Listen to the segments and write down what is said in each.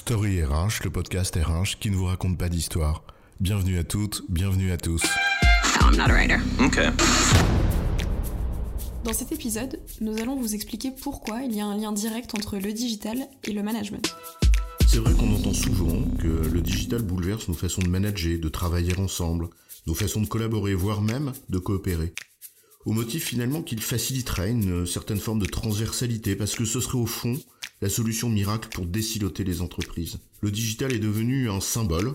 Story RH, le podcast RH qui ne vous raconte pas d'histoire. Bienvenue à toutes, bienvenue à tous. No, I'm not a writer. Okay. Dans cet épisode, nous allons vous expliquer pourquoi il y a un lien direct entre le digital et le management. C'est vrai qu'on entend souvent que le digital bouleverse nos façons de manager, de travailler ensemble, nos façons de collaborer, voire même de coopérer. Au motif finalement qu'il faciliterait une certaine forme de transversalité, parce que ce serait au fond la solution miracle pour déciloter les entreprises. Le digital est devenu un symbole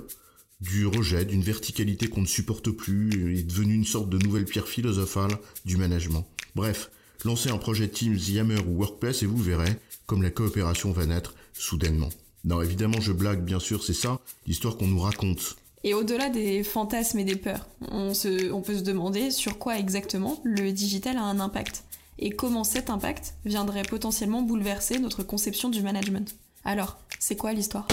du rejet, d'une verticalité qu'on ne supporte plus, est devenu une sorte de nouvelle pierre philosophale du management. Bref, lancez un projet Teams, Yammer ou Workplace et vous verrez comme la coopération va naître soudainement. Non, évidemment, je blague, bien sûr, c'est ça, l'histoire qu'on nous raconte. Et au-delà des fantasmes et des peurs, on, on peut se demander sur quoi exactement le digital a un impact et comment cet impact viendrait potentiellement bouleverser notre conception du management? Alors, c'est quoi l'histoire?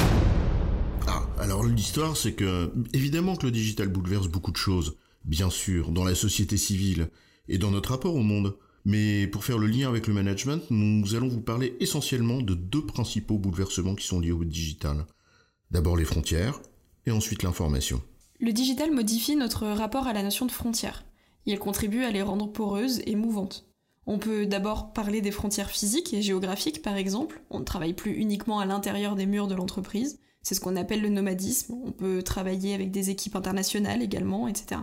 Ah, alors l'histoire, c'est que, évidemment que le digital bouleverse beaucoup de choses, bien sûr, dans la société civile et dans notre rapport au monde. Mais pour faire le lien avec le management, nous allons vous parler essentiellement de deux principaux bouleversements qui sont liés au digital. D'abord les frontières, et ensuite l'information. Le digital modifie notre rapport à la notion de frontières. Il contribue à les rendre poreuses et mouvantes. On peut d'abord parler des frontières physiques et géographiques, par exemple. On ne travaille plus uniquement à l'intérieur des murs de l'entreprise. C'est ce qu'on appelle le nomadisme. On peut travailler avec des équipes internationales également, etc.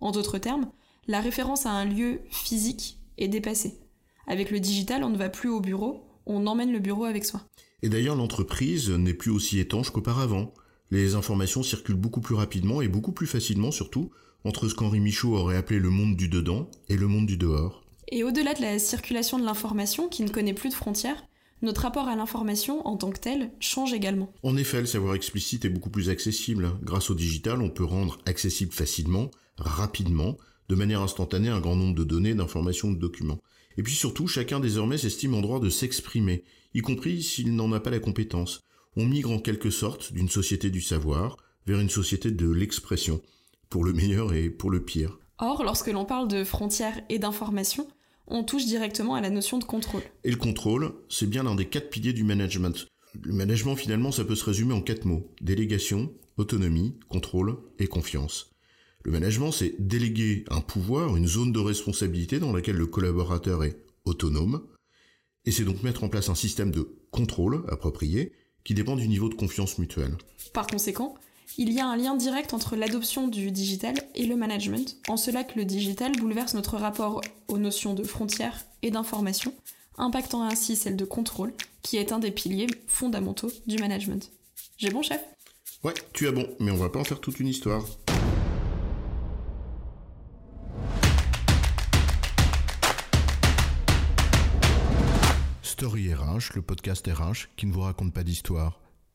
En d'autres termes, la référence à un lieu physique est dépassée. Avec le digital, on ne va plus au bureau, on emmène le bureau avec soi. Et d'ailleurs, l'entreprise n'est plus aussi étanche qu'auparavant. Les informations circulent beaucoup plus rapidement et beaucoup plus facilement surtout entre ce qu'Henri Michaud aurait appelé le monde du dedans et le monde du dehors. Et au-delà de la circulation de l'information qui ne connaît plus de frontières, notre rapport à l'information en tant que tel change également. En effet, le savoir explicite est beaucoup plus accessible. Grâce au digital, on peut rendre accessible facilement, rapidement, de manière instantanée un grand nombre de données, d'informations, de documents. Et puis surtout, chacun désormais s'estime en droit de s'exprimer, y compris s'il n'en a pas la compétence. On migre en quelque sorte d'une société du savoir vers une société de l'expression, pour le meilleur et pour le pire. Or, lorsque l'on parle de frontières et d'information, on touche directement à la notion de contrôle. Et le contrôle, c'est bien l'un des quatre piliers du management. Le management, finalement, ça peut se résumer en quatre mots. Délégation, autonomie, contrôle et confiance. Le management, c'est déléguer un pouvoir, une zone de responsabilité dans laquelle le collaborateur est autonome. Et c'est donc mettre en place un système de contrôle approprié qui dépend du niveau de confiance mutuelle. Par conséquent, il y a un lien direct entre l'adoption du digital et le management, en cela que le digital bouleverse notre rapport aux notions de frontières et d'information, impactant ainsi celle de contrôle, qui est un des piliers fondamentaux du management. J'ai bon chef? Ouais, tu as bon, mais on va pas en faire toute une histoire. Story RH, le podcast RH qui ne vous raconte pas d'histoire.